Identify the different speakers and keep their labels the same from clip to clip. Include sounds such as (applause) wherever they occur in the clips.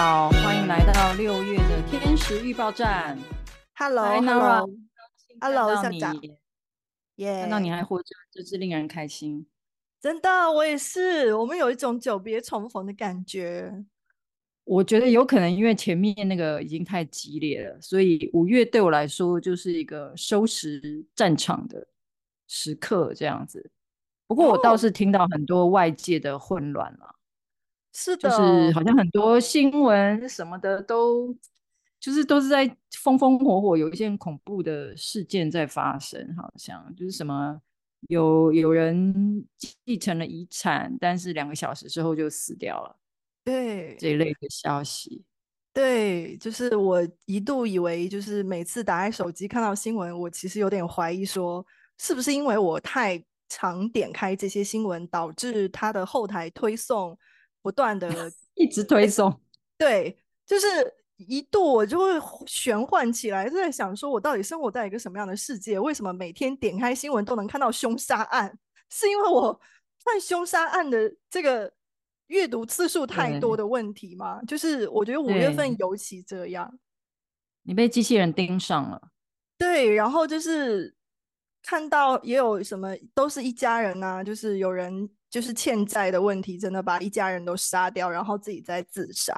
Speaker 1: 好，欢迎来到六月的天使预报站。
Speaker 2: Hello，Hello，Hello，校长，
Speaker 1: 耶！看到你还活着，真是令人开心。
Speaker 2: 真的，我也是。我们有一种久别重逢的感觉。
Speaker 1: 我觉得有可能因为前面那个已经太激烈了，所以五月对我来说就是一个收拾战场的时刻，这样子。不过我倒是听到很多外界的混乱了。
Speaker 2: 是的，
Speaker 1: 就是好像很多新闻什么的都，就是都是在风风火火，有一些恐怖的事件在发生，好像就是什么有有人继承了遗产，但是两个小时之后就死掉了，
Speaker 2: 对，
Speaker 1: 这一类的消息。
Speaker 2: 对，就是我一度以为，就是每次打开手机看到新闻，我其实有点怀疑说，是不是因为我太常点开这些新闻，导致它的后台推送。不断的 (laughs)
Speaker 1: 一直推送，
Speaker 2: 对，就是一度我就会玄幻起来，就在想说，我到底生活在一个什么样的世界？为什么每天点开新闻都能看到凶杀案？(laughs) 是因为我看凶杀案的这个阅读次数太多的问题吗？就是我觉得五月份尤其这样，
Speaker 1: 你被机器人盯上了，
Speaker 2: 对，然后就是看到也有什么都是一家人啊，就是有人。就是欠债的问题，真的把一家人都杀掉，然后自己再自杀。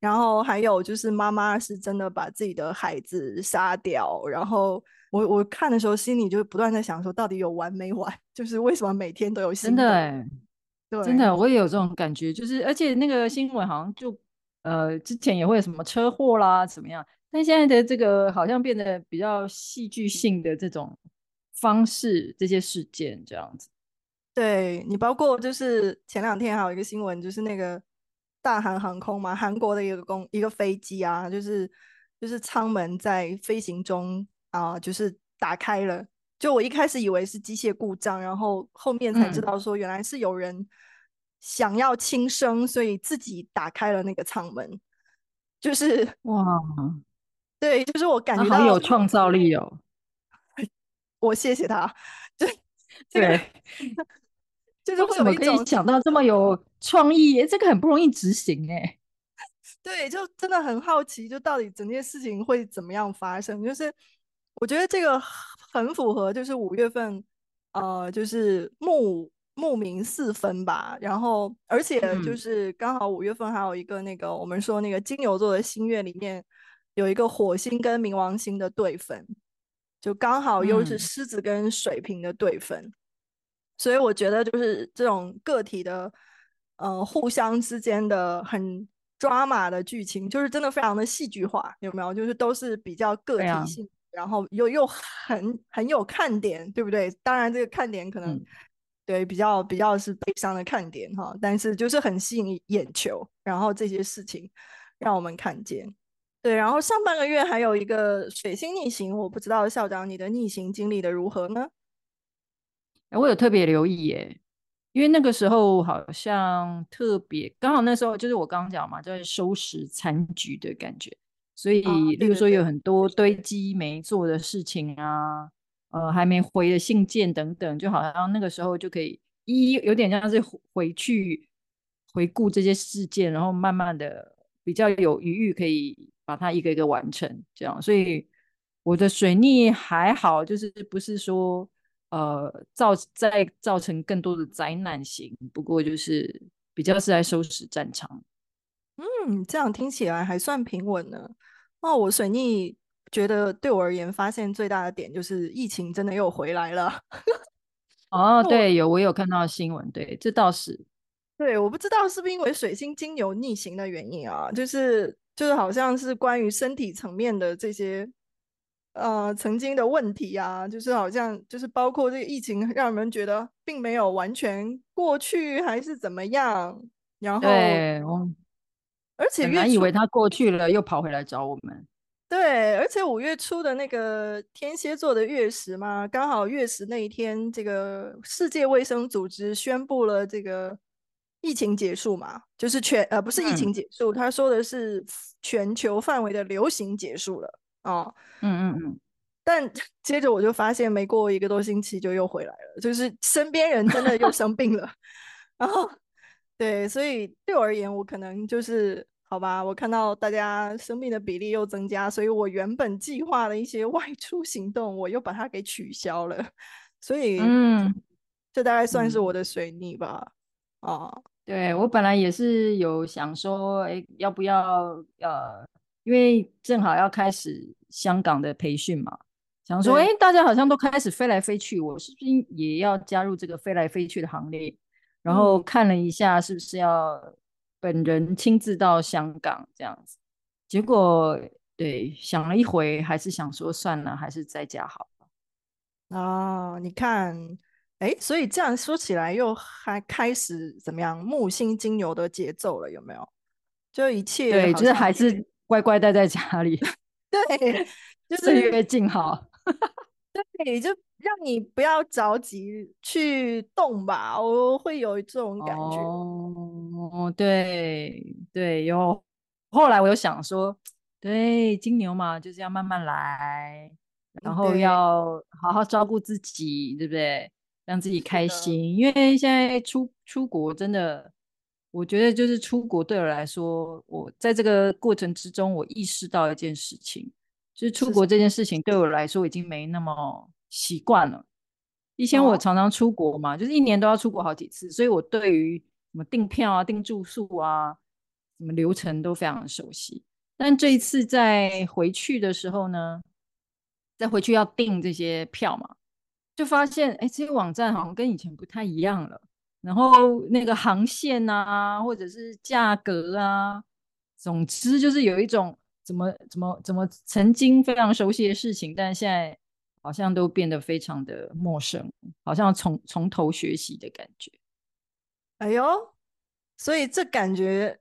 Speaker 2: 然后还有就是妈妈是真的把自己的孩子杀掉。然后我我看的时候，心里就不断在想说，到底有完没完？(laughs) 就是为什么每天都有新
Speaker 1: 的欸，对，真的我也有这种感觉。就是而且那个新闻好像就呃之前也会有什么车祸啦怎么样，但现在的这个好像变得比较戏剧性的这种方式，这些事件这样子。
Speaker 2: 对你，包括就是前两天还有一个新闻，就是那个大韩航空嘛，韩国的一个公一个飞机啊，就是就是舱门在飞行中啊、呃，就是打开了。就我一开始以为是机械故障，然后后面才知道说原来是有人想要轻生，所以自己打开了那个舱门。就是
Speaker 1: 哇，
Speaker 2: 对，就是我感觉到
Speaker 1: 好有创造力哦。(laughs)
Speaker 2: 我谢谢他，(laughs) 就
Speaker 1: 对。(laughs) 就是为什么可以想到这么有创意？这个很不容易执行哎。(laughs)
Speaker 2: 对，就真的很好奇，就到底整件事情会怎么样发生？就是我觉得这个很符合，就是五月份，呃，就是木木冥四分吧。然后，而且就是刚好五月份还有一个那个、嗯、我们说那个金牛座的星月里面有一个火星跟冥王星的对分，就刚好又是狮子跟水瓶的对分。嗯所以我觉得就是这种个体的，呃，互相之间的很抓马的剧情，就是真的非常的戏剧化，有没有？就是都是比较个体性，然后又又很很有看点，对不对？当然这个看点可能、嗯、对比较比较是悲伤的看点哈，但是就是很吸引眼球，然后这些事情让我们看见。对，然后上半个月还有一个水星逆行，我不知道校长你的逆行经历的如何呢？
Speaker 1: 我有特别留意耶，因为那个时候好像特别刚好那时候就是我刚刚讲嘛，在收拾残局的感觉，所以例如说有很多堆积没做的事情啊，呃，还没回的信件等等，就好像那个时候就可以一有点像是回去回顾这些事件，然后慢慢的比较有余裕可以把它一个一个完成，这样。所以我的水逆还好，就是不是说。呃，造再造成更多的灾难型，不过就是比较是在收拾战场。
Speaker 2: 嗯，这样听起来还算平稳呢。哦，我水逆觉得对我而言，发现最大的点就是疫情真的又回来了。(laughs)
Speaker 1: 哦，对，有我有看到新闻，对，这倒是。
Speaker 2: 对，我不知道是不是因为水星金牛逆行的原因啊，就是就是好像是关于身体层面的这些。呃，曾经的问题啊，就是好像就是包括这个疫情，让人们觉得并没有完全过去，还是怎么样？然后，
Speaker 1: 对，
Speaker 2: 而且
Speaker 1: 原来以为他过去了，又跑回来找我们。
Speaker 2: 对，而且五月初的那个天蝎座的月食嘛，刚好月食那一天，这个世界卫生组织宣布了这个疫情结束嘛，就是全呃不是疫情结束，嗯，他说的是全球范围的流行结束了。哦，
Speaker 1: 嗯嗯嗯，
Speaker 2: 但 (laughs) 接着我就发现，没过一个多星期就又回来了，就是身边人真的又生病了，(laughs) 然后对，所以对我而言，我可能就是好吧，我看到大家生病的比例又增加，所以我原本计划的一些外出行动，我又把它给取消了。所以，嗯，(laughs) 这大概算是我的水逆吧。嗯、啊，
Speaker 1: 对，我本来也是有想说，哎，要不要呃，因为正好要开始香港的培训嘛，想说，哎，大家好像都开始飞来飞去，我是不是也要加入这个飞来飞去的行列？然后看了一下，是不是要本人亲自到香港这样子？结果对，想了一回，还是想说算了，还是在家好。
Speaker 2: 啊，你看，哎，所以这样说起来，又还开始怎么样？木星金牛的节奏了，有没有？就一切
Speaker 1: 对，就是还是乖乖待在家里，(laughs)
Speaker 2: 对，就是
Speaker 1: 岁月静好，
Speaker 2: 对，就。让你不要着急去动吧，我会有这种感觉。
Speaker 1: 哦，对对，有。后来我又想说，对，金牛嘛，就是要慢慢来，然后要好好照顾自己，对不对？让自己开心。因为现在出出国真的，我觉得就是出国对我来说，我在这个过程之中，我意识到一件事情，就是出国这件事情对我来说已经没那么。习惯了，以前我常常出国嘛，哦、就是一年都要出国好几次，所以我对于什么订票啊、订住宿啊、什么流程都非常熟悉。但这一次在回去的时候呢，再回去要订这些票嘛，就发现哎，这些网站好像跟以前不太一样了。然后那个航线啊，或者是价格啊，总之就是有一种怎么怎么怎么曾经非常熟悉的事情，但现在。好像都变得非常的陌生，好像从从头学习的感觉。
Speaker 2: 哎呦，所以这感觉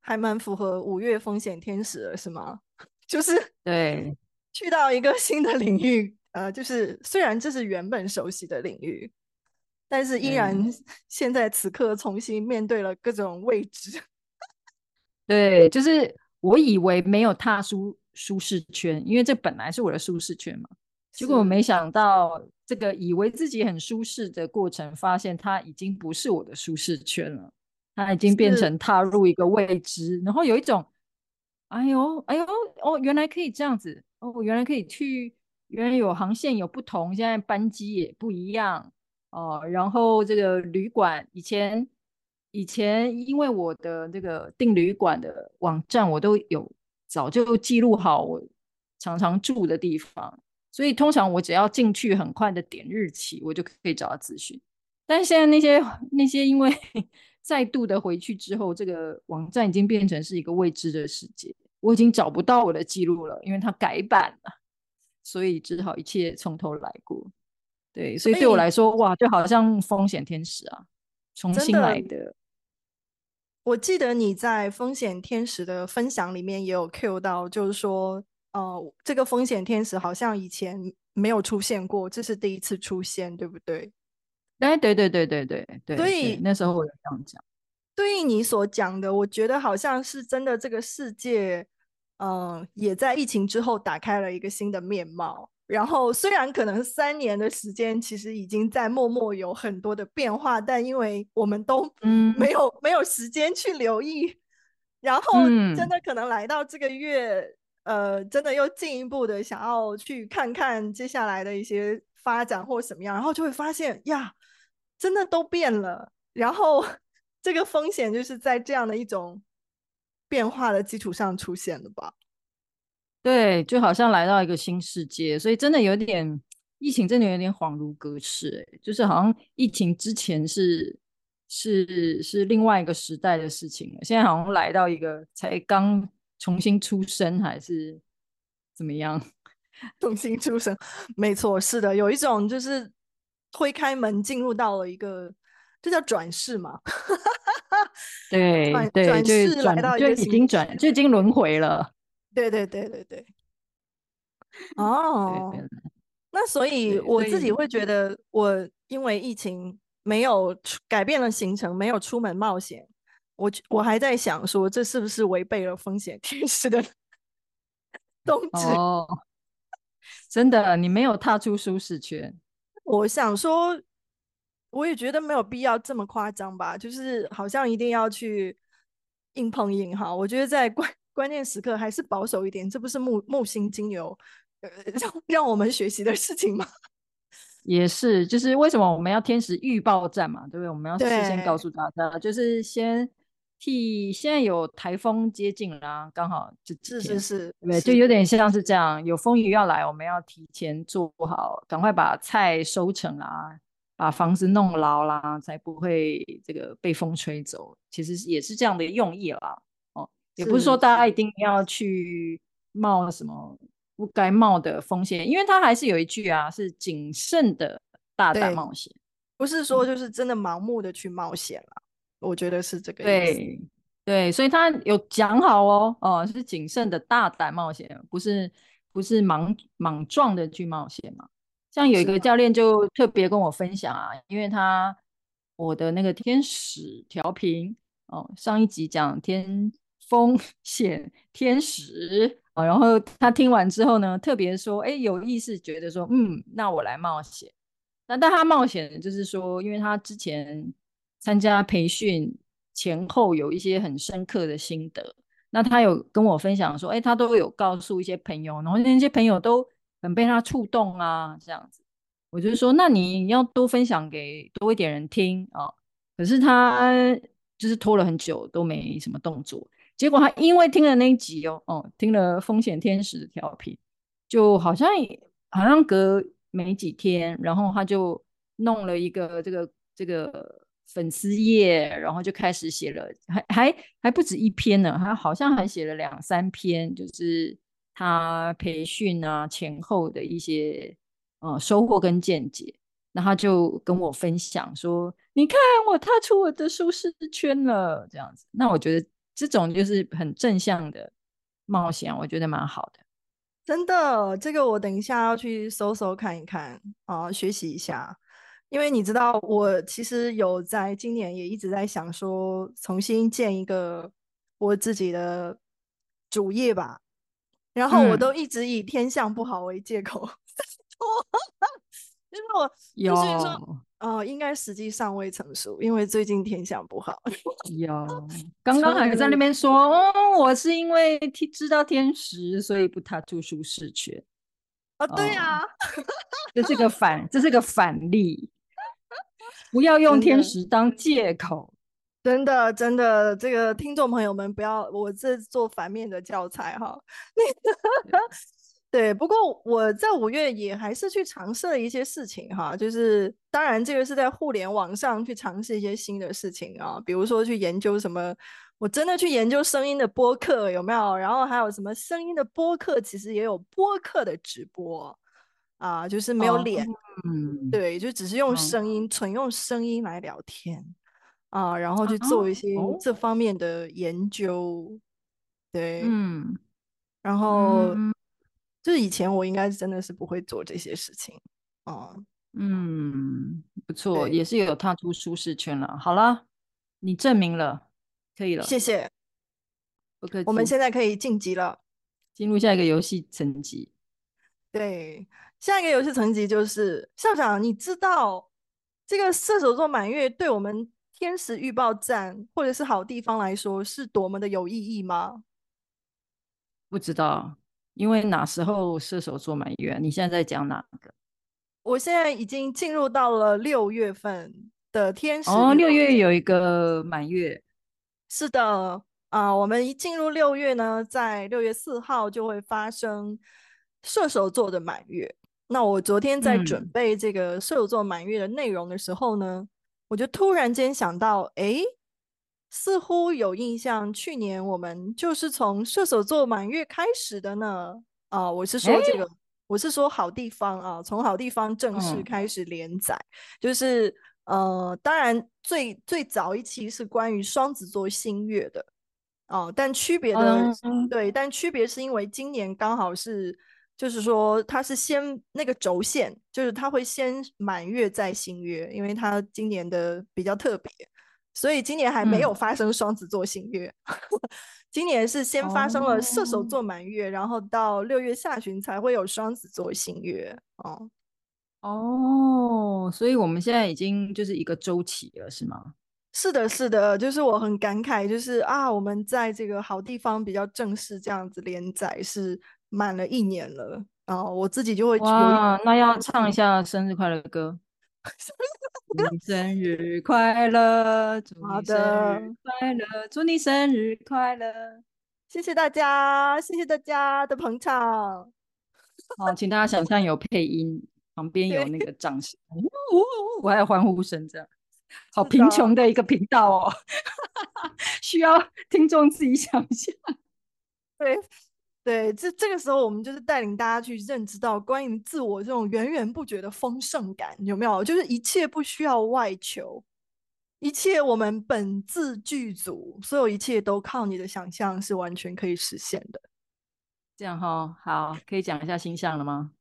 Speaker 2: 还蛮符合五月风险天使的，是吗？(laughs) 就是
Speaker 1: 对，
Speaker 2: 去到一个新的领域，呃，就是虽然这是原本熟悉的领域，但是依然 (laughs) 现在此刻重新面对了各种未知。(laughs)
Speaker 1: 对，就是我以为没有踏出舒适圈，因为这本来是我的舒适圈嘛。结果我没想到，这个以为自己很舒适的过程，发现它已经不是我的舒适圈了，它已经变成踏入一个未知，然后有一种，哎呦，哎呦，哦，原来可以这样子，哦，原来可以去，原来有航线有不同，现在班机也不一样，哦，然后这个旅馆，以前以前因为我的这个订旅馆的网站，我都有早就记录好我常常住的地方。所以通常我只要进去，很快的点日期，我就可以找到资讯。但是现在那些那些因为 (laughs) 再度的回去之后，这个网站已经变成是一个未知的世界，我已经找不到我的记录了，因为它改版了，所以只好一切从头来过。对，所以对我来说，哇，就好像风险天使啊，重新来的。
Speaker 2: 的我记得你在风险天使的分享里面也有 cue 到，就是说。哦、呃，这个风险天使好像以前没有出现过，这是第一次出现，对不对？
Speaker 1: 哎，对对对对对对。
Speaker 2: 所以
Speaker 1: 那时候我有这样讲。
Speaker 2: 对于你所讲的，我觉得好像是真的，这个世界，嗯、呃，也在疫情之后打开了一个新的面貌。然后虽然可能三年的时间，其实已经在默默有很多的变化，但因为我们都嗯没有、嗯、没有时间去留意，然后真的可能来到这个月。嗯呃，真的又进一步的想要去看看接下来的一些发展或什么样，然后就会发现呀，真的都变了。然后这个风险就是在这样的一种变化的基础上出现的吧？
Speaker 1: 对，就好像来到一个新世界，所以真的有点疫情，真的有点恍如隔世。哎，就是好像疫情之前是是是另外一个时代的事情了，现在好像来到一个才刚。重新出生还是怎么样？(laughs)
Speaker 2: 重新出生，没错，是的，有一种就是推开门进入到了一个，这叫转世嘛？(laughs)
Speaker 1: 对对，转世来到就已经转，就已经轮回了。
Speaker 2: 对对对对对。哦，那所以我自己会觉得，我因为疫情没有改变了行程，没有出门冒险。我我还在想说，这是不是违背了风险天使的 (laughs) 宗旨？
Speaker 1: 哦，真的，你没有踏出舒适圈。
Speaker 2: 我想说，我也觉得没有必要这么夸张吧，就是好像一定要去硬碰硬哈。我觉得在关关键时刻还是保守一点，这不是木木星金牛呃 (laughs) 让让我们学习的事情吗？(laughs)
Speaker 1: 也是，就是为什么我们要天使预报站嘛，对不对？我们要事先告诉大家，就是先。替现在有台风接近啦，刚好就是
Speaker 2: 是是，
Speaker 1: 对，就有点像是这样，有风雨要来，我们要提前做好，赶快把菜收成啦，把房子弄牢啦，才不会这个被风吹走。其实也是这样的用意啦，哦，也不是说大家一定要去冒什么不该冒的风险，因为他还是有一句啊，是谨慎的大胆冒险，
Speaker 2: 不是说就是真的盲目的去冒险了。我觉得是这个意思。
Speaker 1: 对对，所以他有讲好哦，哦，是谨慎的大胆冒险，不是不是莽莽撞的去冒险嘛。像有一个教练就特别跟我分享啊，因为他我的那个天使调频哦，上一集讲天风险天使啊，然后他听完之后呢，特别说，哎，有意识觉得说，嗯，那我来冒险。那但他冒险就是说，因为他之前。参加培训前后有一些很深刻的心得，那他有跟我分享说，哎，他都有告诉一些朋友，然后那些朋友都很被他触动啊，这样子，我就说，那你要多分享给多一点人听啊。可是他就是拖了很久都没什么动作，结果他因为听了那一集哦，哦，听了风险天使的调频，就好像好像隔没几天，然后他就弄了一个这个这个。粉丝页，然后就开始写了，还还还不止一篇呢，他好像还写了两三篇，就是他培训啊前后的一些呃收获跟见解。那他就跟我分享说：“你看，我踏出我的舒适圈了。”这样子，那我觉得这种就是很正向的冒险，我觉得蛮好的。
Speaker 2: 真的，这个我等一下要去搜搜看一看啊，学习一下。因为你知道，我其实有在今年也一直在想说，重新建一个我自己的主业吧。然后我都一直以天象不好为借口，(laughs) 就是我有说，呃，应该时机尚未成熟，因为最近天象不好。(laughs)
Speaker 1: 有，刚刚还在那边说，哦，我是因为天知道天时，所以不踏出舒适圈。
Speaker 2: 哦，对呀，
Speaker 1: 这是个反，这是个反例。不要用天时当借口，
Speaker 2: 真的真的，这个听众朋友们不要，我这做反面的教材哈。(laughs) 对，不过我在五月也还是去尝试了一些事情哈，就是当然这个是在互联网上去尝试一些新的事情啊，比如说去研究什么，我真的去研究声音的播客有没有，然后还有什么声音的播客，其实也有播客的直播。啊，就是没有脸，哦、嗯，对，就只是用声音，纯、嗯、用声音来聊天啊，然后去做一些这方面的研究，啊、对，嗯，然后、嗯、就是以前我应该真的是不会做这些事情，哦，
Speaker 1: 嗯，不错，也是有踏出舒适圈了。好了，你证明了，可以了，
Speaker 2: 谢谢。
Speaker 1: 不客气
Speaker 2: 我们现在可以晋级了，
Speaker 1: 进入下一个游戏层级，
Speaker 2: 对。下一个游戏层级就是校长，你知道这个射手座满月对我们天使预报站或者是好地方来说是多么的有意义吗？
Speaker 1: 不知道，因为哪时候射手座满月？你现在在讲哪个？
Speaker 2: 我现在已经进入到了六月份的天时
Speaker 1: 哦，六月有一个满月，
Speaker 2: 是的啊、呃，我们一进入六月呢，在六月四号就会发生射手座的满月。那我昨天在准备这个射手座满月的内容的时候呢，嗯、我就突然间想到，哎，似乎有印象，去年我们就是从射手座满月开始的呢。啊、呃，我是说这个，诶我是说好地方啊，从好地方正式开始连载，嗯、就是呃，当然最最早一期是关于双子座新月的，哦、呃，但区别的、嗯、对，但区别是因为今年刚好是。就是说，它是先那个轴线，就是它会先满月再新月，因为它今年的比较特别，所以今年还没有发生双子座新月。嗯、(laughs) 今年是先发生了射手座满月，哦、然后到六月下旬才会有双子座新月。哦
Speaker 1: 哦，所以我们现在已经就是一个周期了，是吗？
Speaker 2: 是的，是的，就是我很感慨，就是啊，我们在这个好地方比较正式这样子连载是满了一年了，然后我自己就会
Speaker 1: 哇，那要唱一下生日快乐歌，(laughs) 祝你生日快乐，祝你生日快乐，祝你生日快乐，
Speaker 2: 谢谢大家，谢谢大家的捧场。
Speaker 1: 好，请大家想象有配音，旁边有那个掌声，呜我还有欢呼声，这样。好贫穷的一个频道哦，(laughs) 需要听众自己想象。
Speaker 2: 对对，这这个时候我们就是带领大家去认知到关于自我这种源源不绝的丰盛感，有没有？就是一切不需要外求，一切我们本自具足，所有一切都靠你的想象是完全可以实现的。
Speaker 1: 这样哈、哦，好，可以讲一下星象了吗？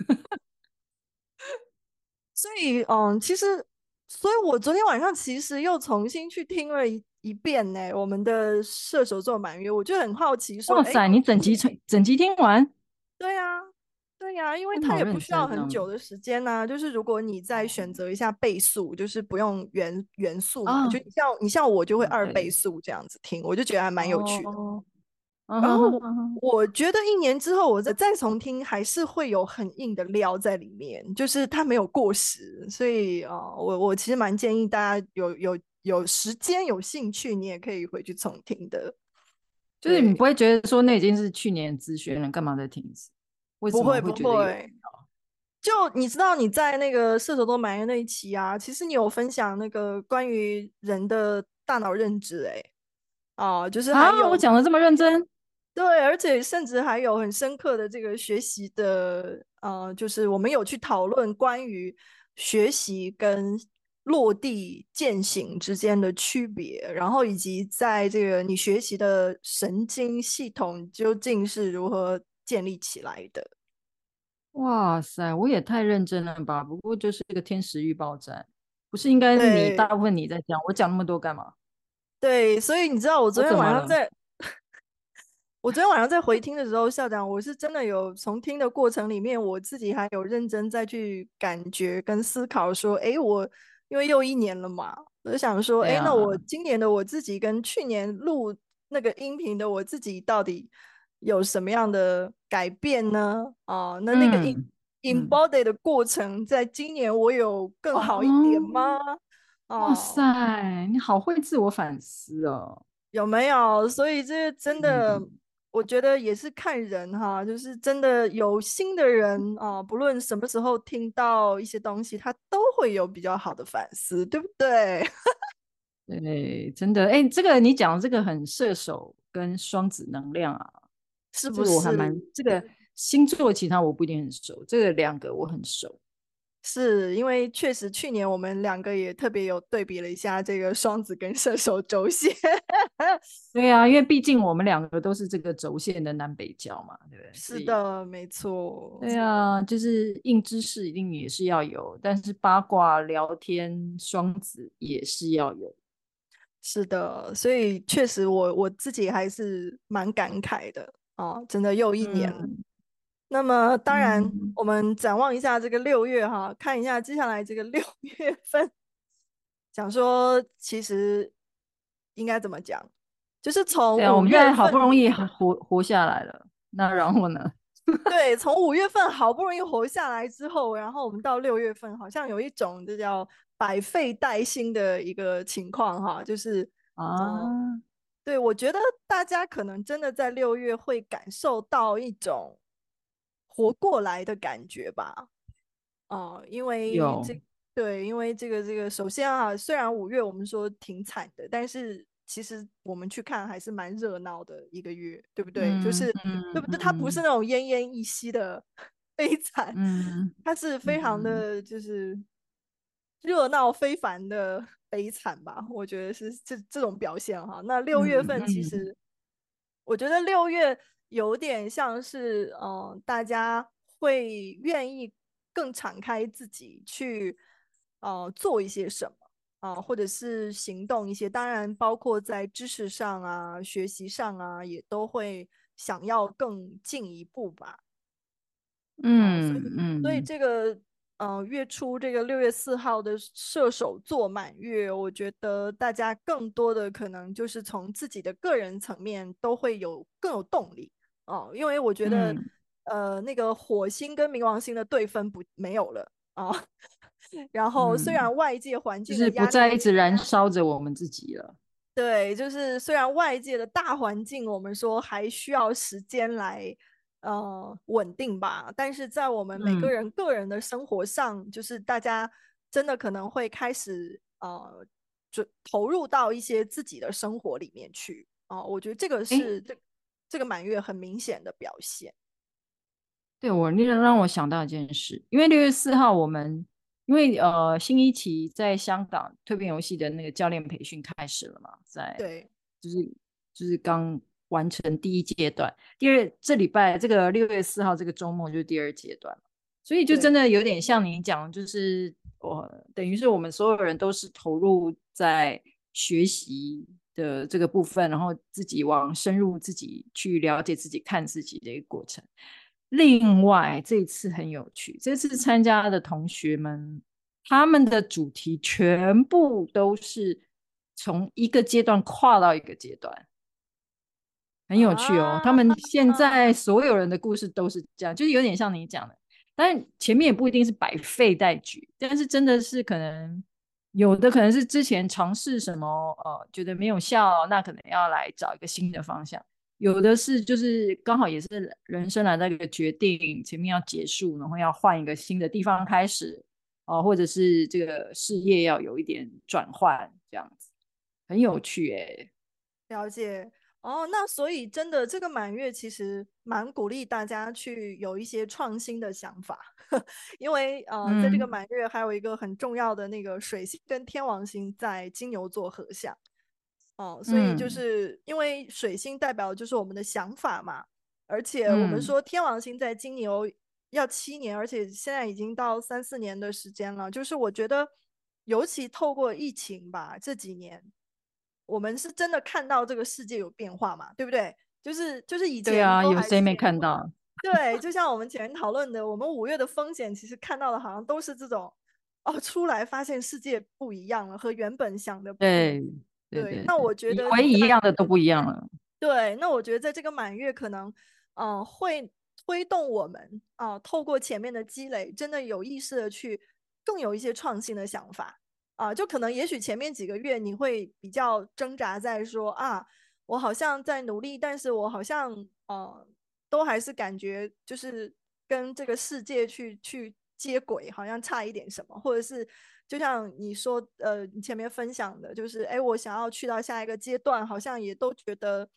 Speaker 1: (laughs)
Speaker 2: 所以，嗯，其实。所以我昨天晚上其实又重新去听了一一遍呢，我们的射手座满月，我就很好奇说，
Speaker 1: 哇塞，欸、你整集整整集听完？
Speaker 2: 对呀、啊，对呀、啊，因为它也不需要很久的时间呐、啊。就是如果你再选择一下倍速，就是不用元元素嘛，哦、就像你像我就会二倍速这样子听，我就觉得还蛮有趣的。哦然后我觉得一年之后我再再重听，还是会有很硬的料在里面，就是它没有过时，所以啊、呃，我我其实蛮建议大家有有有时间有兴趣，你也可以回去重听的。
Speaker 1: 就是你不会觉得说那已经是去年资讯了，干嘛再听一次？为什么会觉得有？
Speaker 2: 不会不会。就你知道你在那个射手座满月那一期啊，其实你有分享那个关于人的大脑认知、欸，哎，啊，就是还有、
Speaker 1: 啊、我讲的这么认真。
Speaker 2: 对，而且甚至还有很深刻的这个学习的，呃，就是我们有去讨论关于学习跟落地践行之间的区别，然后以及在这个你学习的神经系统究竟是如何建立起来的。
Speaker 1: 哇塞，我也太认真了吧！不过就是一个天时预报站，不是应该你大部分你在讲，我讲那么多干嘛？
Speaker 2: 对，所以你知道我昨天晚上在。我昨天晚上在回听的时候，校长，我是真的有从听的过程里面，我自己还有认真再去感觉跟思考，说，哎，我因为又一年了嘛，我就想说，哎，那我今年的我自己跟去年录那个音频的我自己到底有什么样的改变呢？啊，那那个 in embody 的过程，在今年我有更好一点吗？
Speaker 1: 哇塞，你好会自我反思哦，
Speaker 2: 有没有？所以这真的。我觉得也是看人哈，就是真的有心的人啊，不论什么时候听到一些东西，他都会有比较好的反思，对不对？(laughs)
Speaker 1: 对，真的，哎，这个你讲这个很射手跟双子能量啊，
Speaker 2: 是不是？
Speaker 1: 我还蛮这个星座，其他我不一定很熟，这个两个我很熟。
Speaker 2: 是因为确实去年我们两个也特别有对比了一下这个双子跟射手轴线。(laughs)
Speaker 1: 对啊，因为毕竟我们两个都是这个轴线的南北交嘛，对不对？
Speaker 2: 是的，没错。
Speaker 1: 对啊，就是硬知识一定也是要有，但是八卦聊天双子也是要有。
Speaker 2: 是的，所以确实我我自己还是蛮感慨的啊，真的又一年。嗯那么当然，我们展望一下这个六月哈，嗯、看一下接下来这个六月份，想说其实应该怎么讲，就是从
Speaker 1: 我们现在好不容易活活下来了，那然后呢？(laughs)
Speaker 2: 对，从五月份好不容易活下来之后，然后我们到六月份，好像有一种这叫百废待兴的一个情况哈，就是啊，对，我觉得大家可能真的在六月会感受到一种。活过来的感觉吧，哦、呃，因为这对，因为这个这个，首先啊，虽然五月我们说挺惨的，但是其实我们去看还是蛮热闹的一个月，对不对？嗯、就是、嗯、对不对？它不是那种奄奄一息的 (laughs) 悲惨，嗯、它是非常的就是热闹非凡的悲惨吧？我觉得是这这种表现哈。那六月份其实，嗯、我觉得六月。有点像是，嗯、呃，大家会愿意更敞开自己去，呃，做一些什么啊、呃，或者是行动一些。当然，包括在知识上啊、学习上啊，也都会想要更进一步吧。
Speaker 1: 嗯嗯，
Speaker 2: 所以这个呃月初这个六月四号的射手座满月，我觉得大家更多的可能就是从自己的个人层面都会有更有动力哦、呃，因为我觉得、嗯、呃那个火星跟冥王星的对分不没有了啊。呃 (laughs) 然后，虽然外界环境、嗯、
Speaker 1: 就是不再一直燃烧着我们自己了，
Speaker 2: 对，就是虽然外界的大环境我们说还需要时间来呃稳定吧，但是在我们每个人个人的生活上，嗯、就是大家真的可能会开始呃就投入到一些自己的生活里面去。啊、呃，我觉得这个是这这个满月很明显的表现。
Speaker 1: 对，我那个让我想到一件事，因为六月四号我们。因为呃，新一期在香港蜕变游戏的那个教练培训开始了嘛，在
Speaker 2: 对，
Speaker 1: 就是就是刚完成第一阶段，第二这礼拜这个六月四号这个周末就是第二阶段，所以就真的有点像你讲，就是我等于是我们所有人都是投入在学习的这个部分，然后自己往深入自己去了解自己、看自己的一个过程。另外，这次很有趣，这次参加的同学们，他们的主题全部都是从一个阶段跨到一个阶段，很有趣哦。他们现 (laughs) 在所有人的故事都是这样，就是有点像你讲的，但前面也不一定是百废待举，但是真的是可能有的可能是之前尝试什么，呃，觉得没有效，那可能要来找一个新的方向。有的是，就是刚好也是人生来到一个决定，前面要结束，然后要换一个新的地方开始，哦，或者是这个事业要有一点转换，这样子很有趣哎。
Speaker 2: 了解哦，那所以真的这个满月其实蛮鼓励大家去有一些创新的想法，(laughs) 因为呃，嗯、在这个满月还有一个很重要的那个水星跟天王星在金牛座合相。哦，所以就是因为水星代表就是我们的想法嘛，嗯、而且我们说天王星在金牛要七年，嗯、而且现在已经到三四年的时间了。就是我觉得，尤其透过疫情吧，这几年我们是真的看到这个世界有变化嘛，对不对？就是就是以前
Speaker 1: 对啊，有谁没看到？
Speaker 2: 对，就像我们前面讨论的，我们五月的风险其实看到的好像都是这种哦，出来发现世界不一样了，和原本想的不一
Speaker 1: 样。对。
Speaker 2: 那我觉得
Speaker 1: 以为一样的都不一样了。
Speaker 2: 对，那我觉得在这个满月可能，嗯、呃，会推动我们啊、呃，透过前面的积累，真的有意识的去更有一些创新的想法啊、呃。就可能也许前面几个月你会比较挣扎在说啊，我好像在努力，但是我好像呃，都还是感觉就是跟这个世界去去接轨，好像差一点什么，或者是。就像你说，呃，你前面分享的，就是，哎，我想要去到下一个阶段，好像也都觉得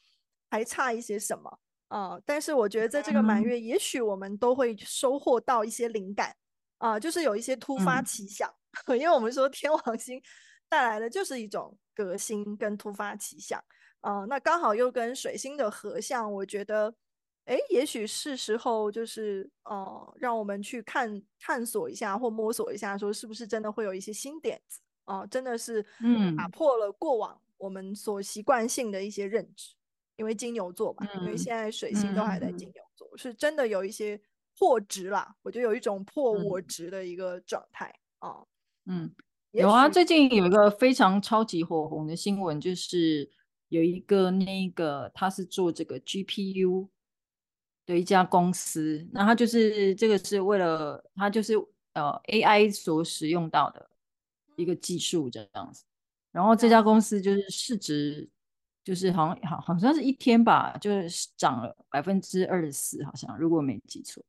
Speaker 2: 还差一些什么啊、呃。但是我觉得在这个满月，也许我们都会收获到一些灵感啊、呃，就是有一些突发奇想，嗯、(laughs) 因为我们说天王星带来的就是一种革新跟突发奇想啊、呃。那刚好又跟水星的合相，我觉得。哎，也许是时候，就是呃，让我们去看探索一下或摸索一下，说是不是真的会有一些新点子啊、呃？真的是嗯，打破了过往我们所习惯性的一些认知。因为金牛座嘛，嗯、因为现在水星都还在金牛座，嗯、是真的有一些破值啦。我觉得有一种破我值的一个状态啊。嗯，
Speaker 1: 有啊，最近有一个非常超级火红的新闻，就是有一个那个他是做这个 GPU。的一家公司，那他就是这个是为了他就是呃 AI 所使用到的一个技术这样子，然后这家公司就是市值就是好像好好像是一天吧，就是涨了百分之二十四，好像如果没记错，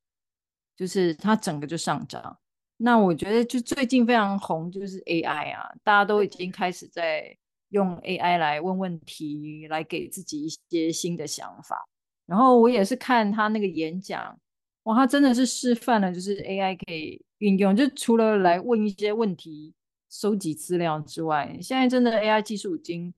Speaker 1: 就是它整个就上涨。那我觉得就最近非常红就是 AI 啊，大家都已经开始在用 AI 来问问题，来给自己一些新的想法。然后我也是看他那个演讲，哇，他真的是示范了，就是 AI 可以运用，就除了来问一些问题、收集资料之外，现在真的 AI 技术已经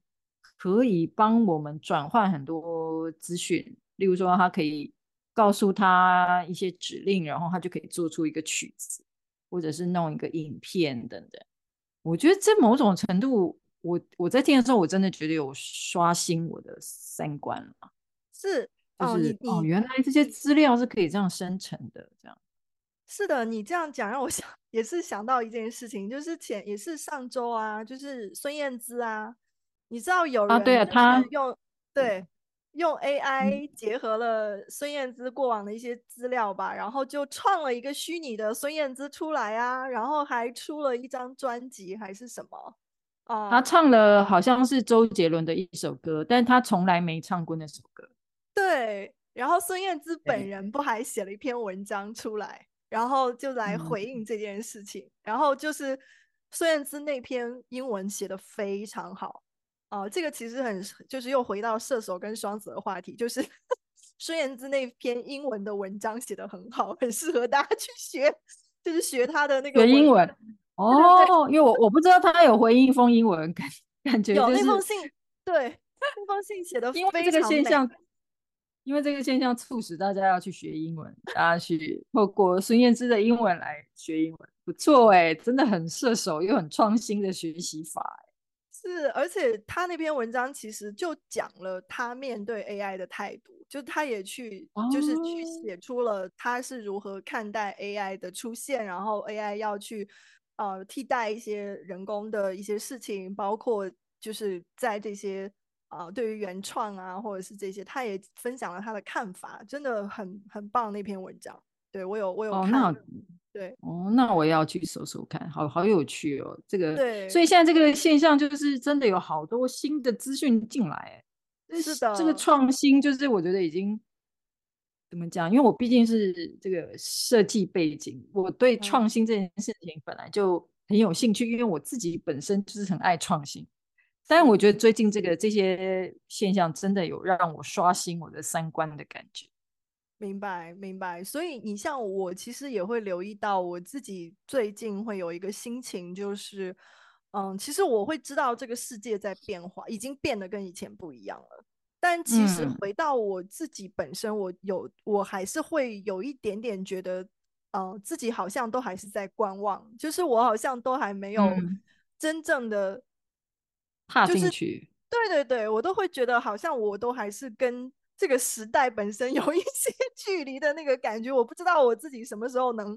Speaker 1: 可以帮我们转换很多资讯。例如说，他可以告诉他一些指令，然后他就可以做出一个曲子，或者是弄一个影片等等。我觉得这某种程度，我我在听的时候，我真的觉得有刷新我的三观了。
Speaker 2: 是。
Speaker 1: 就是、哦，你你哦，原来这些资料是可以这样生成的，这样。
Speaker 2: 是的，你这样讲让我想，(laughs) 也是想到一件事情，就是前也是上周啊，就是孙燕姿啊，你知道有人
Speaker 1: 啊，对啊，他
Speaker 2: 用对用 AI 结合了孙燕姿过往的一些资料吧，嗯、然后就创了一个虚拟的孙燕姿出来啊，然后还出了一张专辑还是什么啊？
Speaker 1: 他唱了好像是周杰伦的一首歌，但他从来没唱过那首歌。
Speaker 2: 对，然后孙燕姿本人不还写了一篇文章出来？然后就来回应这件事情，嗯、然后就是孙燕姿那篇英文写的非常好啊、呃，这个其实很就是又回到射手跟双子的话题，就是 (laughs) 孙燕姿那篇英文的文章写得很好，很适合大家去学，(laughs) 就是学他的那个
Speaker 1: 英文哦，因为我我不知道他有回应一封英文，感感觉、就是、
Speaker 2: 有那封信，对，那封信写的非常美。
Speaker 1: 这个现象因为这个现象促使大家要去学英文，大家去透过孙燕姿的英文来学英文，不错哎，真的很射手又很创新的学习法哎。
Speaker 2: 是，而且他那篇文章其实就讲了他面对 AI 的态度，就他也去，哦、就是去写出了他是如何看待 AI 的出现，然后 AI 要去呃替代一些人工的一些事情，包括就是在这些。啊，对于原创啊，或者是这些，他也分享了他的看法，真的很很棒那篇文章。对，我有我有看，哦、对
Speaker 1: 哦，那我也要去搜搜看，好好有趣哦。这个对，所以现在这个现象就是真的有好多新的资讯进来，
Speaker 2: 是的，
Speaker 1: 这个创新就是我觉得已经怎么讲？因为我毕竟是这个设计背景，我对创新这件事情本来就很有兴趣，嗯、因为我自己本身就是很爱创新。但我觉得最近这个这些现象真的有让我刷新我的三观的感觉。
Speaker 2: 明白，明白。所以你像我，其实也会留意到我自己最近会有一个心情，就是，嗯，其实我会知道这个世界在变化，已经变得跟以前不一样了。但其实回到我自己本身，我有我还是会有一点点觉得，嗯，自己好像都还是在观望，就是我好像都还没有真正的。
Speaker 1: 踏进去，
Speaker 2: 就是，对对对，我都会觉得好像我都还是跟这个时代本身有一些 (laughs) 距离的那个感觉。我不知道我自己什么时候能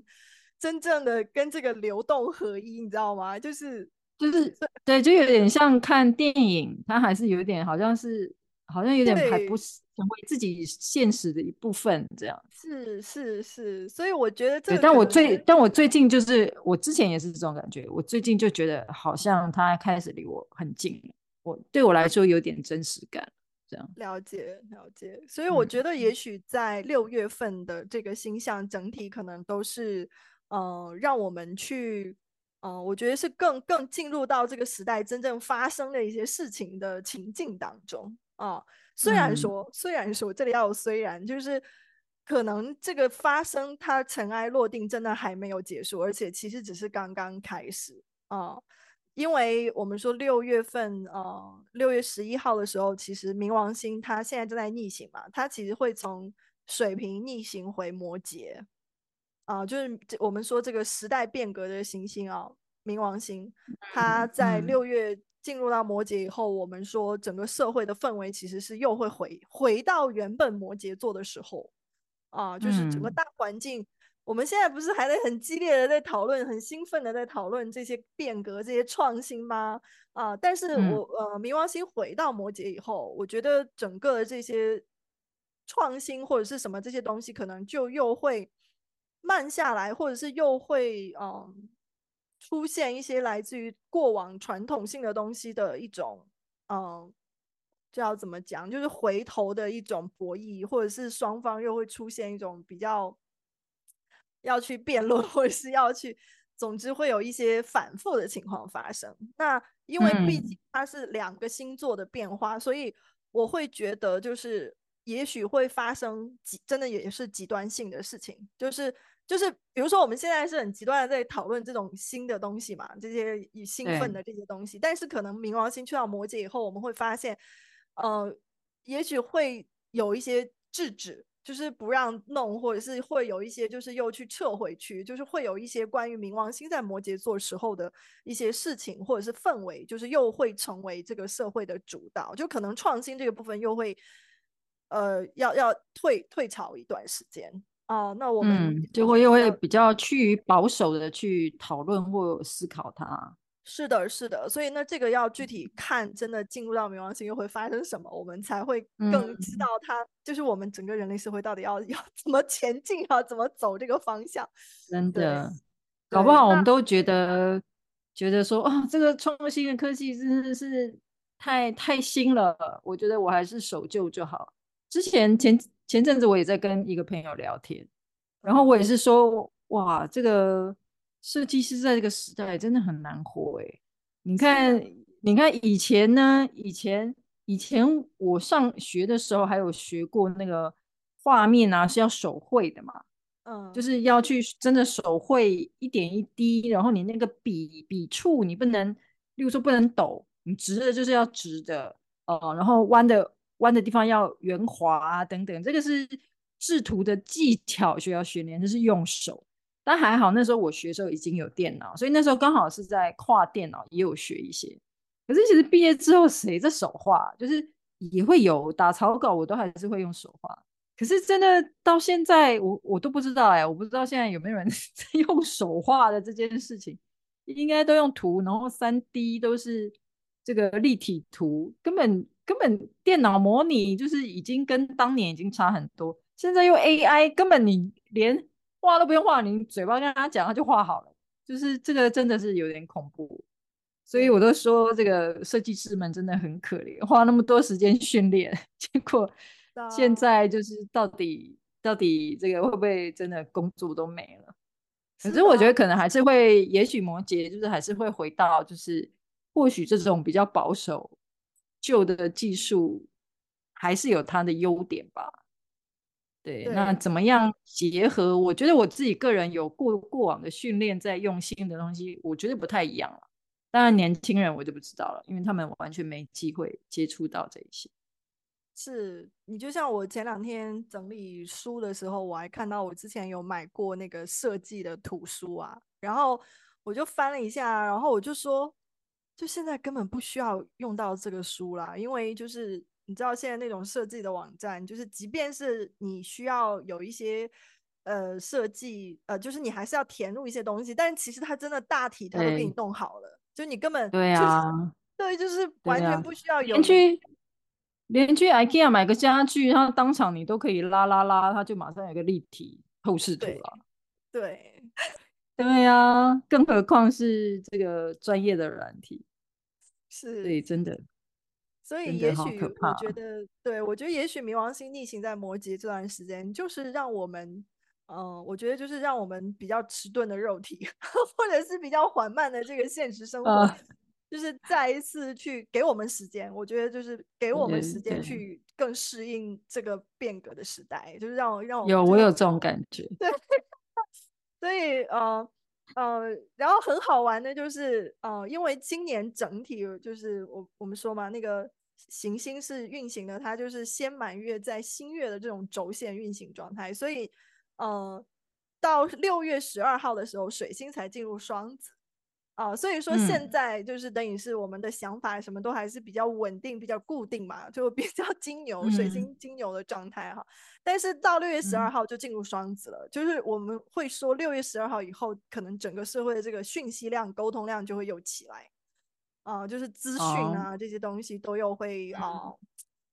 Speaker 2: 真正的跟这个流动合一，你知道吗？就是
Speaker 1: 就是对，就有点像看电影，它还是有点好像是好像有点还不是成为自己现实的一部分这样。
Speaker 2: 是是是，所以我觉得
Speaker 1: 这但我最但我最近就是我之前也是这种感觉，我最近就觉得好像他开始离我很近，我对我来说有点真实感，这样。
Speaker 2: 了解了解，所以我觉得也许在六月份的这个星象整体可能都是，呃，让我们去，呃，我觉得是更更进入到这个时代真正发生的一些事情的情境当中啊。虽然说，嗯、虽然说这里要有虽然，就是。可能这个发生，它尘埃落定，真的还没有结束，而且其实只是刚刚开始啊、呃。因为我们说六月份，呃，六月十一号的时候，其实冥王星它现在正在逆行嘛，它其实会从水瓶逆行回摩羯。啊、呃，就是我们说这个时代变革的行星啊，冥王星，它在六月进入到摩羯以后，我们说整个社会的氛围其实是又会回回到原本摩羯座的时候。啊，就是整个大环境，嗯、我们现在不是还在很激烈的在讨论，很兴奋的在讨论这些变革、这些创新吗？啊，但是我、嗯、呃，冥王星回到摩羯以后，我觉得整个的这些创新或者是什么这些东西，可能就又会慢下来，或者是又会嗯、呃、出现一些来自于过往传统性的东西的一种嗯。呃就要怎么讲，就是回头的一种博弈，或者是双方又会出现一种比较要去辩论，或者是要去，总之会有一些反复的情况发生。那因为毕竟它是两个星座的变化，嗯、所以我会觉得就是也许会发生极真的也是极端性的事情，就是就是比如说我们现在是很极端的在讨论这种新的东西嘛，这些以兴奋的这些东西，但是可能冥王星去到摩羯以后，我们会发现。呃，也许会有一些制止，就是不让弄，或者是会有一些就是又去撤回去，就是会有一些关于冥王星在摩羯座时候的一些事情，或者是氛围，就是又会成为这个社会的主导，就可能创新这个部分又会，呃，要要退退潮一段时间啊、呃，那我们、
Speaker 1: 嗯、就会又会比较趋于保守的去讨论或思考它。
Speaker 2: 是的，是的，所以那这个要具体看，真的进入到冥王星又会发生什么，我们才会更知道它、嗯、就是我们整个人类社会到底要 (laughs) 要怎么前进啊，怎么走这个方向。
Speaker 1: 真的，搞不好我们都觉得觉得说啊，这个创新的科技真的是太太新了，我觉得我还是守旧就好。之前前前阵子我也在跟一个朋友聊天，然后我也是说，哇，这个。设计师在这个时代真的很难活哎！你看，你看以前呢？以前以前我上学的时候还有学过那个画面啊，是要手绘的嘛，嗯，就是要去真的手绘一点一滴，然后你那个笔笔触你不能，例如说不能抖，你直的就是要直的哦，然后弯的弯的地方要圆滑啊等等，这个是制图的技巧需要训练，就是用手。但还好，那时候我学的时候已经有电脑，所以那时候刚好是在跨电脑也有学一些。可是其实毕业之后，谁在手画？就是也会有打草稿，我都还是会用手画。可是真的到现在，我我都不知道哎，我不知道现在有没有人 (laughs) 在用手画的这件事情，应该都用图，然后三 D 都是这个立体图，根本根本电脑模拟就是已经跟当年已经差很多。现在用 AI，根本你连。画都不用画，你嘴巴跟他讲，他就画好了。就是这个真的是有点恐怖，所以我都说这个设计师们真的很可怜，花那么多时间训练，(laughs) 结果现在就是到底到底这个会不会真的工作都没了？可是我觉得可能还是会，也许摩羯就是还是会回到，就是或许这种比较保守旧的技术还是有它的优点吧。对，那怎么样结合？我觉得我自己个人有过过往的训练，在用新的东西，我觉得不太一样了。当然，年轻人我就不知道了，因为他们完全没机会接触到这一些。
Speaker 2: 是你就像我前两天整理书的时候，我还看到我之前有买过那个设计的图书啊，然后我就翻了一下，然后我就说，就现在根本不需要用到这个书啦，因为就是。你知道现在那种设计的网站，就是即便是你需要有一些呃设计呃，就是你还是要填入一些东西，但是其实它真的大体它都给你弄好了，就你根本
Speaker 1: 对啊，
Speaker 2: 对，就是完全不需要有。
Speaker 1: 连去连去 IKEA 买个家具，它当场你都可以拉拉拉，它就马上有个立体透视图了。
Speaker 2: 对 (laughs)
Speaker 1: 对呀，更何况是这个专业的软体，
Speaker 2: 是，
Speaker 1: 对，真的。
Speaker 2: 所以也许我觉得，对，我觉得也许冥王星逆行在摩羯这段时间，就是让我们，嗯、呃，我觉得就是让我们比较迟钝的肉体，(laughs) 或者是比较缓慢的这个现实生活，呃、就是再一次去给我们时间。我觉得就是给我们时间去更适应这个变革的时代，就是让我让我有
Speaker 1: 我有这种感觉。(laughs)
Speaker 2: 对，(laughs) 所以呃。呃，然后很好玩的就是，呃，因为今年整体就是我我们说嘛，那个行星是运行的，它就是先满月在新月的这种轴线运行状态，所以，呃，到六月十二号的时候，水星才进入双子。啊、呃，所以说现在就是等于是我们的想法什么都还是比较稳定、比较固定嘛，就比较 (laughs) 金牛、水星金牛的状态哈。但是到六月十二号就进入双子了，就是我们会说六月十二号以后，可能整个社会的这个讯息量、沟通量就会又起来，啊、呃，就是资讯啊、oh. 这些东西都又会啊、呃、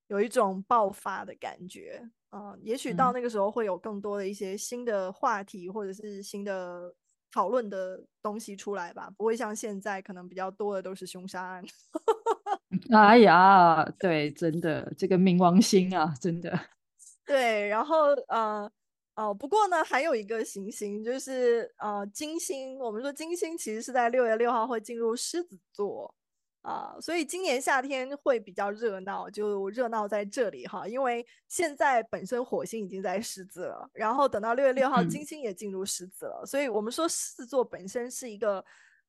Speaker 2: 有一种爆发的感觉，啊、呃，也许到那个时候会有更多的一些新的话题或者是新的。讨论的东西出来吧，不会像现在可能比较多的都是凶杀案。(laughs)
Speaker 1: 哎呀，对，真的这个冥王星啊，真的。(laughs)
Speaker 2: 对，然后呃哦，不过呢，还有一个行星就是呃金星。我们说金星其实是在六月六号会进入狮子座。啊，所以今年夏天会比较热闹，就热闹在这里哈，因为现在本身火星已经在狮子了，然后等到六月六号金星也进入狮子了，嗯，所以我们说狮子座本身是一个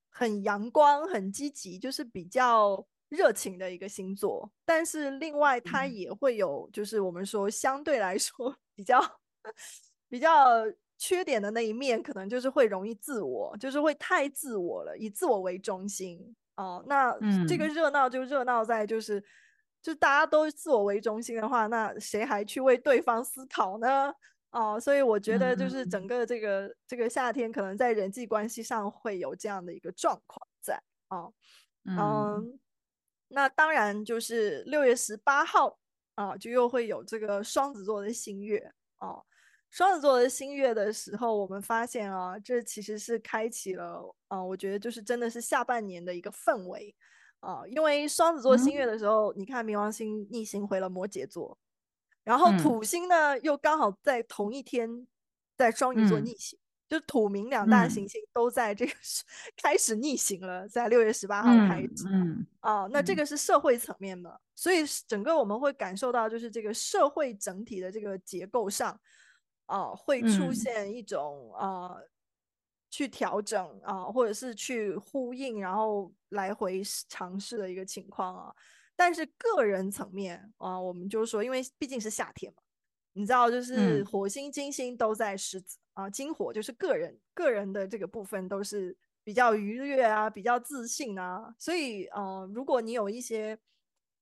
Speaker 2: 很阳光、很积极，就是比较热情的一个星座，但是另外它也会有，就是我们说相对来说 (laughs) 比较比较缺点的那一面，可能就是会容易自我，就是会太自我了，以自我为中心。哦，那这个热闹就热闹在就是，嗯、就大家都自我为中心的话，那谁还去为对方思考呢？哦，所以我觉得就是整个这个、嗯、这个夏天，可能在人际关系上会有这样的一个状况在哦。嗯，嗯，那当然就是六月十八号啊，就又会有这个双子座的新月哦。双子座的新月的时候，我们发现啊，这其实是开启了啊，我觉得就是真的是下半年的一个氛围。啊，因为双子座新月的时候，嗯、你看冥王星逆行回了摩羯座。然后土星呢，嗯、又刚好在同一天在双鱼座逆行，嗯、就是土冥两大行星都在这个、嗯、(laughs) 开始逆行了，在六月十八号开始。嗯。啊，那这个是社会层面的，嗯、所以整个我们会感受到，就是这个社会整体的这个结构上，啊，会出现一种、嗯、啊去调整啊，或者是去呼应，然后来回尝试的一个情况啊。但是个人层面啊，我们就是说，因为毕竟是夏天嘛，你知道，就是火星、金星都在狮子、嗯、啊，金火就是个人个人的这个部分都是比较愉悦啊，比较自信啊，所以呃，如果你有一些，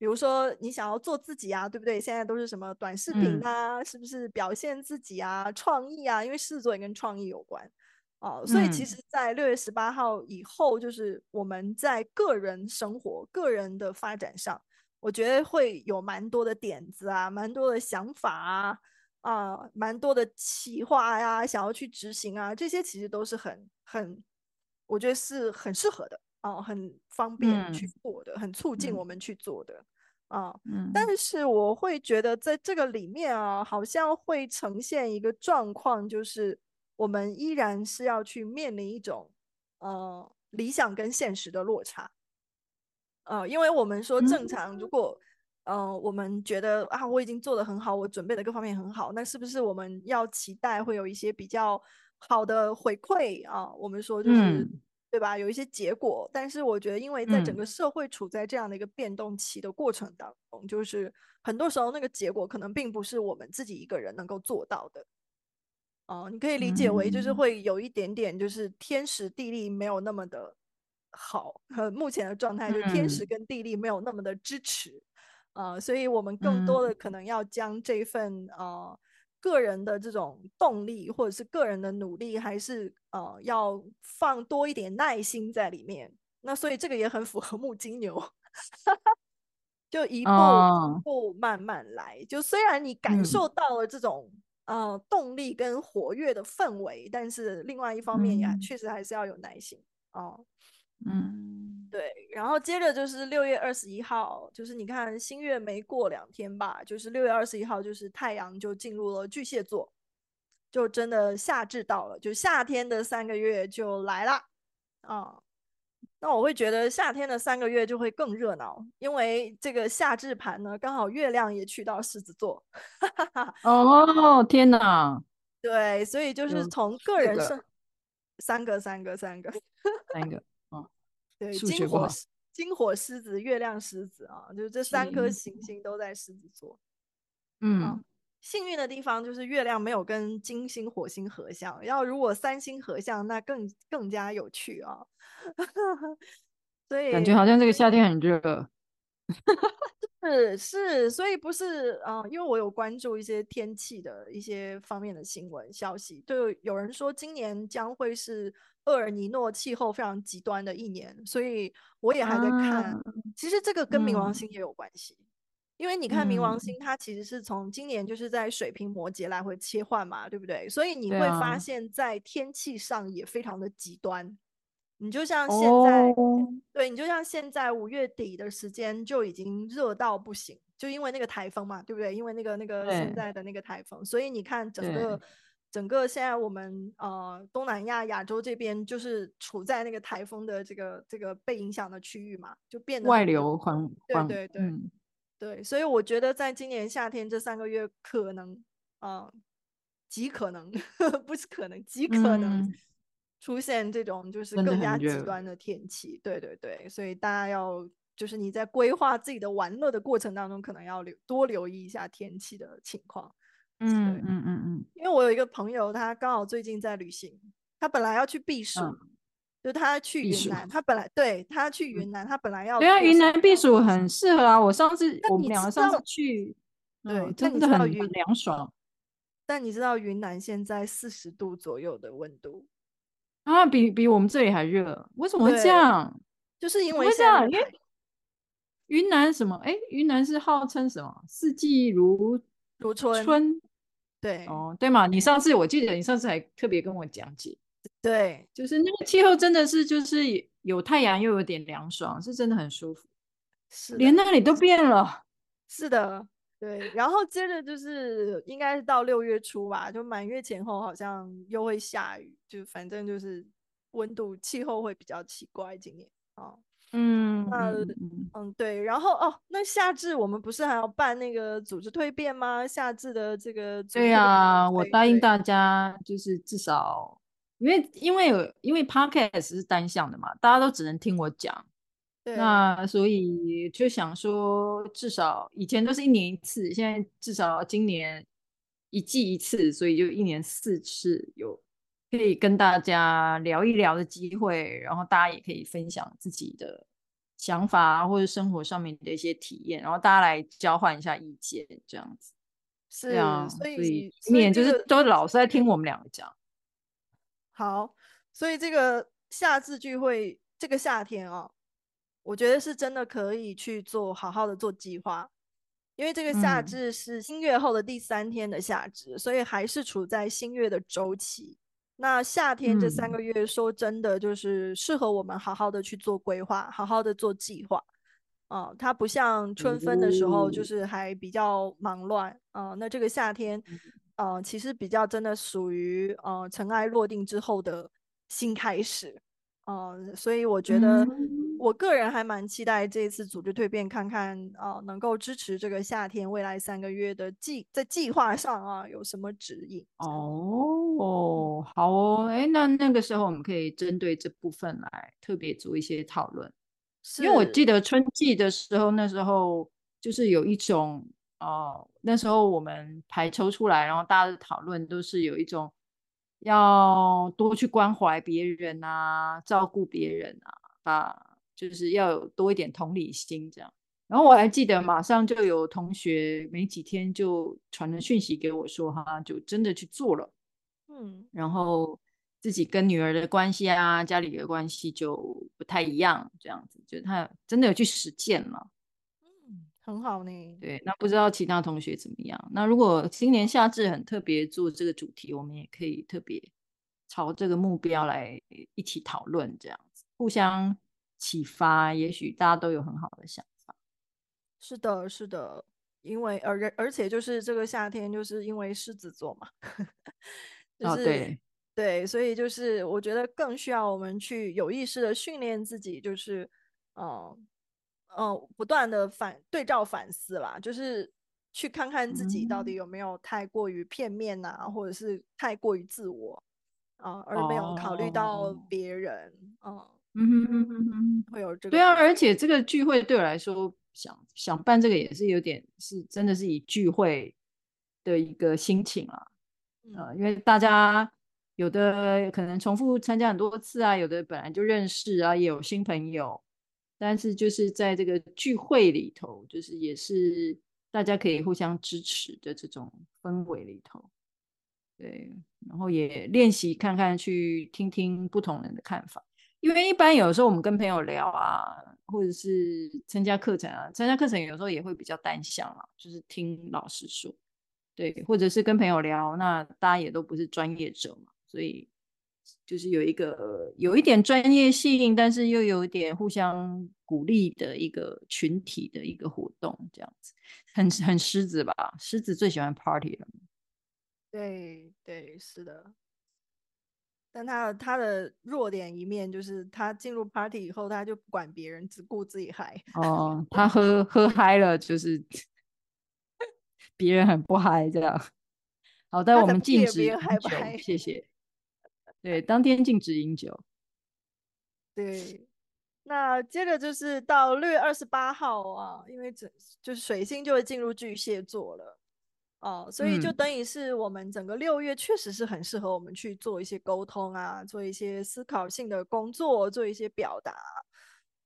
Speaker 2: 比如说你想要做自己啊，对不对？现在都是什么短视频啊，嗯、是不是表现自己啊，创意啊？因为狮子座也跟创意有关。哦，所以其实，在六月十八号以后，就是我们在个人生活、个人的发展上，我觉得会有蛮多的点子啊，蛮多的想法啊，啊，蛮多的企划呀，想要去执行啊，这些其实都是很很，我觉得是很适合的啊，很方便去做的，很促进我们去做的啊。但是我会觉得，在这个里面啊，好像会呈现一个状况，就是。我们依然是要去面临一种，呃，理想跟现实的落差，呃，因为我们说正常，如果，呃，我们觉得啊，我已经做的很好，我准备的各方面很好，那是不是我们要期待会有一些比较好的回馈啊？我们说就是，嗯、对吧？有一些结果，但是我觉得，因为在整个社会处在这样的一个变动期的过程当中，就是很多时候那个结果可能并不是我们自己一个人能够做到的。哦，你可以理解为就是会有一点点，就是天时地利没有那么的好，和目前的状态就是天时跟地利没有那么的支持，啊、嗯呃，所以我们更多的可能要将这份呃个人的这种动力或者是个人的努力，还是呃要放多一点耐心在里面。那所以这个也很符合木金牛，(laughs) 就一步一步慢慢来。哦、就虽然你感受到了这种。呃，动力跟活跃的氛围，但是另外一方面呀，确、嗯、实还是要有耐心哦。嗯，对。然后接着就是六月二十一号，就是你看新月没过两天吧，就是六月二十一号，就是太阳就进入了巨蟹座，就真的夏至到了，就夏天的三个月就来了啊。那我会觉得夏天的三个月就会更热闹，因为这个夏至盘呢，刚好月亮也去到狮子座。(laughs)
Speaker 1: 哦，天哪！
Speaker 2: 对，所以就是从个人生三个三个三个 (laughs)
Speaker 1: 三个哦，
Speaker 2: 对，金火金火狮子，月亮狮子啊，就是这三颗行星都在狮子座。嗯。幸运的地方就是月亮没有跟金星、火星合相，要如果三星合相，那更更加有趣啊！(laughs) 所以
Speaker 1: 感觉好像这个夏天很热，(laughs)
Speaker 2: 是是，所以不是啊、呃，因为我有关注一些天气的一些方面的新闻消息，就有人说今年将会是厄尔尼诺气候非常极端的一年，所以我也还在看。啊、其实这个跟冥王星也有关系。嗯因为你看冥王星，它其实是从今年就是在水瓶摩羯来回切换嘛，对不对？所以你会发现在天气上也非常的极端。你就像现在，对，你就像现在五月底的时间就已经热到不行，就因为那个台风嘛，对不对？因为那个那个现在的那个台风，所以你看整个整个现在我们呃东南亚亚洲这边就是处在那个台风的这个这个被影响的区域嘛，就变得
Speaker 1: 外流环，
Speaker 2: 对对对。嗯对，所以我觉得在今年夏天这三个月，可能啊、呃，极可能 (laughs) 不是可能，极可能出现这种就是更加极端的天气。对对对，所以大家要就是你在规划自己的玩乐的过程当中，可能要留多留意一下天气的情况。嗯嗯嗯嗯，因为我有一个朋友，他刚好最近在旅行，他本来要去避暑。嗯就他去云南，他本来对他去云南，他本来要对啊，
Speaker 1: 云南避暑很适合啊。我上次我们两个上次去，对，真的很凉爽。
Speaker 2: 但你知道云南现在四十度左右的温度
Speaker 1: 啊，比比我们这里还热，为什么会这样？
Speaker 2: 就是因为
Speaker 1: 这样，因为云南什么？哎，云南是号称什么？四季如
Speaker 2: 如春。
Speaker 1: 春，
Speaker 2: 对，
Speaker 1: 哦，对嘛？你上次我记得你上次还特别跟我讲解，
Speaker 2: 对，
Speaker 1: 就是那个气候真的是就是有太阳又有点凉爽，是真的很舒服。
Speaker 2: 是，
Speaker 1: 连那里都变了。
Speaker 2: 是的。对，然后接着就是应该是到六月初吧，就满月前后好像又会下雨，就反正就是温度气候会比较奇怪今年啊。
Speaker 1: 嗯，
Speaker 2: 那嗯对，然后哦，那夏至我们不是还要办那个组织蜕变吗？夏至的这个
Speaker 1: 对呀、啊，我答应大家，就是至少因为因为有因为 podcast 是单向的嘛，大家都只能听我讲。
Speaker 2: 对，
Speaker 1: 那所以就想说，至少以前都是一年一次，现在至少今年一季一次，所以就一年四次有可以跟大家聊一聊的机会，然后大家也可以分享自己的想法或者生活上面的一些体验，然后大家来交换一下意见，这样子。
Speaker 2: 是啊，所以，所以
Speaker 1: 今年就是都老是在听我们两个讲。
Speaker 2: 好，所以这个夏至聚会，这个夏天啊、哦。我觉得是真的可以去做，好好的做计划，因为这个夏至是新月后的第三天的夏至，嗯，所以还是处在新月的周期。那夏天这三个月，说真的，就是适合我们好好的去做规划，好好的做计划。啊、呃，它不像春分的时候，就是还比较忙乱啊、呃。那这个夏天，呃，其实比较真的属于呃尘埃落定之后的新开始。呃，所以我觉得。我个人还蛮期待这一次组织蜕变，看看啊、呃，能够支持这个夏天未来三个月的计在计划上啊有什么指引？
Speaker 1: 哦，好哦，哎，那那个时候我们可以针对这部分来特别做一些讨论，因为我记得春季的时候，那时候就是有一种哦、呃，那时候我们排抽出来，然后大家的讨论都是有一种要多去关怀别人啊，照顾别人啊，把。就是要有多一点同理心，这样。然后我还记得，马上就有同学没几天就传了讯息给我说，哈，就真的去做了。
Speaker 2: 嗯，
Speaker 1: 然后自己跟女儿的关系啊，家里的关系就不太一样，这样子，就他真的有去实践了。
Speaker 2: 嗯，很好呢。
Speaker 1: 对，那不知道其他同学怎么样？那如果今年夏至很特别做这个主题，我们也可以特别朝这个目标来一起讨论，这样子，互相。启发，也许大家都有很好的想法。
Speaker 2: 是的，是的，因为而而且就是这个夏天，就是因为狮子座嘛，(laughs) 就是、
Speaker 1: 哦、对
Speaker 2: 对，所以就是我觉得更需要我们去有意识的训练自己，就是嗯嗯，不断的反对照反思啦，就是去看看自己到底有没有太过于片面啊，嗯、或者是太过于自我啊、呃，而没有考虑到别人，嗯、哦。
Speaker 1: 嗯哼哼哼哼，
Speaker 2: 会有。这个
Speaker 1: 对啊，而且这个聚会对我来说，想想办这个也是有点是真的是以聚会的一个心情啊，呃，因为大家有的可能重复参加很多次啊，有的本来就认识啊，也有新朋友，但是就是在这个聚会里头，就是也是大家可以互相支持的这种氛围里头，对，然后也练习看看，去听听不同人的看法。因为一般有时候我们跟朋友聊啊，或者是参加课程啊，参加课程有时候也会比较单向啊，就是听老师说，对，或者是跟朋友聊，那大家也都不是专业者嘛，所以就是有一个有一点专业性，但是又有一点互相鼓励的一个群体的一个活动，这样子，很很狮子吧？狮子最喜欢 party 了。
Speaker 2: 对对，是的。但他的他的弱点一面就是他进入 party 以后，他就不管别人，只顾自己嗨。
Speaker 1: 哦，他喝喝嗨了，就是别人很不嗨这样。好的，我们禁止饮酒，谢谢。对，当天禁止饮酒。
Speaker 2: 对，那接着就是到六月二十八号啊，因为整就是水星就会进入巨蟹座了。哦，所以就等于是我们整个六月确实是很适合我们去做一些沟通啊，做一些思考性的工作，做一些表达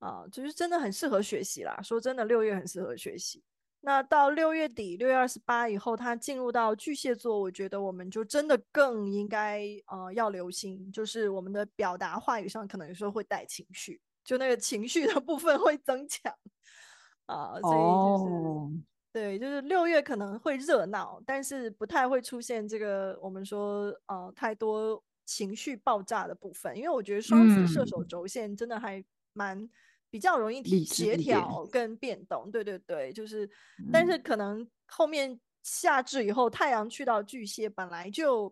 Speaker 2: 啊，就是真的很适合学习啦。说真的，六月很适合学习。那到六月底，六月二十八以后，它进入到巨蟹座，我觉得我们就真的更应该呃要留心，就是我们的表达话语上可能有时候会带情绪，就那个情绪的部分会增强啊、呃，所以就是、oh. 对，就是六月可能会热闹，但是不太会出现这个我们说呃太多情绪爆炸的部分，因为我觉得双子射手轴线真的还蛮。比较容易协调跟变动，对对对，就是，嗯、但是可能后面夏至以后，太阳去到巨蟹，本来就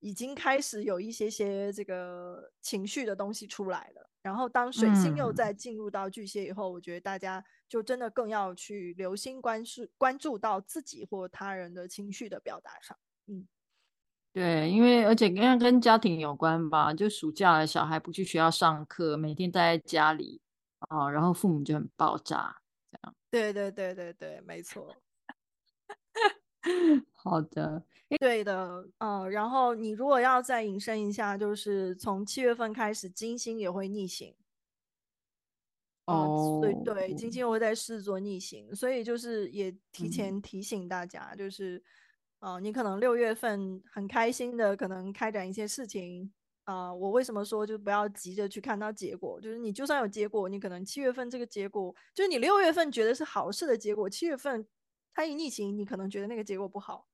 Speaker 2: 已经开始有一些些这个情绪的东西出来了。然后当水星又再进入到巨蟹以后，嗯、我觉得大家就真的更要去留心关注关注到自己或他人的情绪的表达上。嗯，
Speaker 1: 对，因为而且跟跟家庭有关吧，就暑假了，小孩不去学校上课，每天待在家里。哦，然后父母就很爆炸，这样。
Speaker 2: 对对对对对，没错。(laughs)
Speaker 1: 好的，
Speaker 2: 对的，嗯，然后你如果要再引申一下，就是从七月份开始，金星也会逆行。
Speaker 1: 哦，
Speaker 2: 对对，金星也会在狮子座逆行，所以就是也提前提醒大家，嗯、就是，你可能六月份很开心的，可能开展一些事情。啊、呃，我为什么说就不要急着去看到结果？就是你就算有结果，你可能七月份这个结果，就是你六月份觉得是好事的结果，七月份它一逆行，你可能觉得那个结果不好。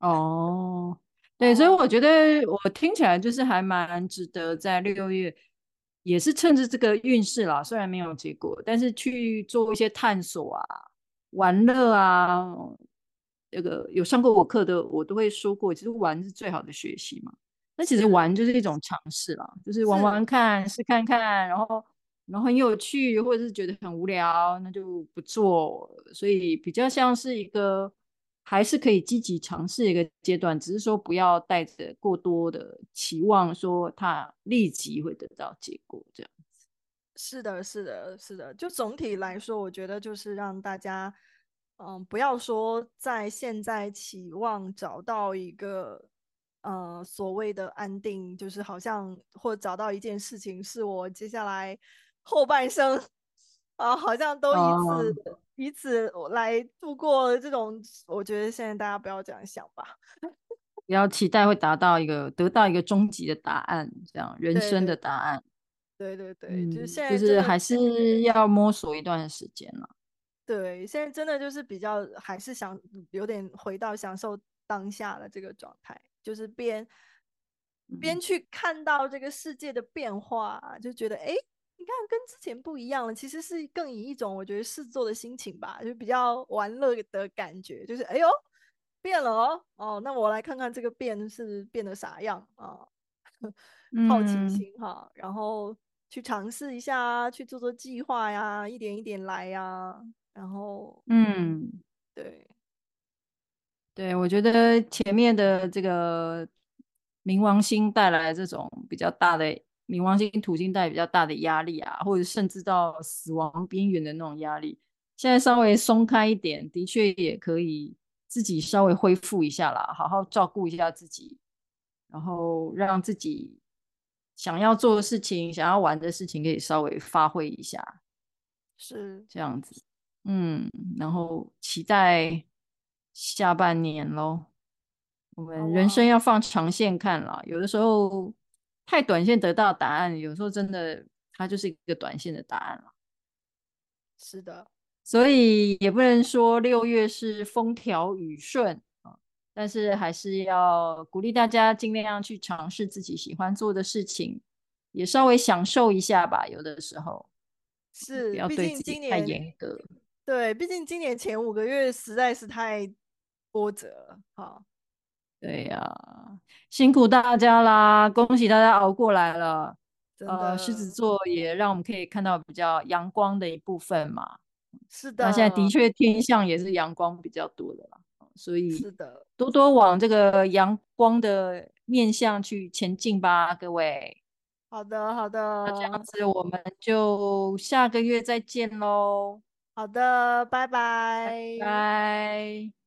Speaker 1: 哦，(laughs) 对，所以我觉得我听起来就是还蛮值得在六月，也是趁着这个运势啦，虽然没有结果，但是去做一些探索啊、玩乐啊。这个有上过我课的，我都会说过，其实玩是最好的学习嘛。那其实玩就是一种尝试啦，就是玩玩看，试看看，然后然后很有趣，或者是觉得很无聊，那就不做。所以比较像是一个还是可以积极尝试一个阶段，只是说不要带着过多的期望，说它立即会得到结果这样子。
Speaker 2: 是的，是的，是的。就总体来说，我觉得就是让大家，嗯，不要说在现在期望找到一个。呃，所谓的安定，就是好像或找到一件事情是我接下来后半生 (laughs) 啊，好像都以此、哦、以此来度过这种。我觉得现在大家不要这样想吧，
Speaker 1: 不 (laughs) 要期待会达到一个得到一个终极的答案，这样人生的答案。
Speaker 2: 对对
Speaker 1: 对，
Speaker 2: 就是现在
Speaker 1: 就是还是要摸索一段时间了。
Speaker 2: 对，现在真的就是比较还是想有点回到享受当下的这个状态。就是边边去看到这个世界的变化，嗯、就觉得哎，你看跟之前不一样了。其实是更以一种我觉得试做的心情吧，就比较玩乐的感觉。就是哎呦，变了哦，哦，那我来看看这个变是变得啥样啊？(laughs) 好奇心哈，嗯、然后去尝试一下，去做做计划呀，一点一点来呀，然后
Speaker 1: 嗯，
Speaker 2: 对。
Speaker 1: 对，我觉得前面的这个冥王星带来这种比较大的冥王星土星带来比较大的压力啊，或者甚至到死亡边缘的那种压力，现在稍微松开一点，的确也可以自己稍微恢复一下啦，好好照顾一下自己，然后让自己想要做的事情、想要玩的事情可以稍微发挥一下，
Speaker 2: 是
Speaker 1: 这样子，嗯，然后期待。下半年喽，我们人生要放长线看了。有的时候太短线得到答案，有时候真的它就是一个短线的答案了。
Speaker 2: 是的，
Speaker 1: 所以也不能说六月是风调雨顺啊，但是还是要鼓励大家尽量去尝试自己喜欢做的事情，也稍微享受一下吧。有的时候
Speaker 2: 是，
Speaker 1: 不要对自己太严格。
Speaker 2: 对，毕竟今年前五个月实在是太。波折，好，
Speaker 1: 对呀、啊，辛苦大家啦，恭喜大家熬过来了。
Speaker 2: 真的，
Speaker 1: 呃，狮子座也让我们可以看到比较阳光的一部分嘛。
Speaker 2: 是的，
Speaker 1: 那现在的确天象也是阳光比较多的啦，所以
Speaker 2: 是的，
Speaker 1: 多多往这个阳光的面向去前进吧，各位。
Speaker 2: 好的，好的，
Speaker 1: 那这样子我们就下个月再见喽。
Speaker 2: 好的，拜拜，
Speaker 1: 拜拜。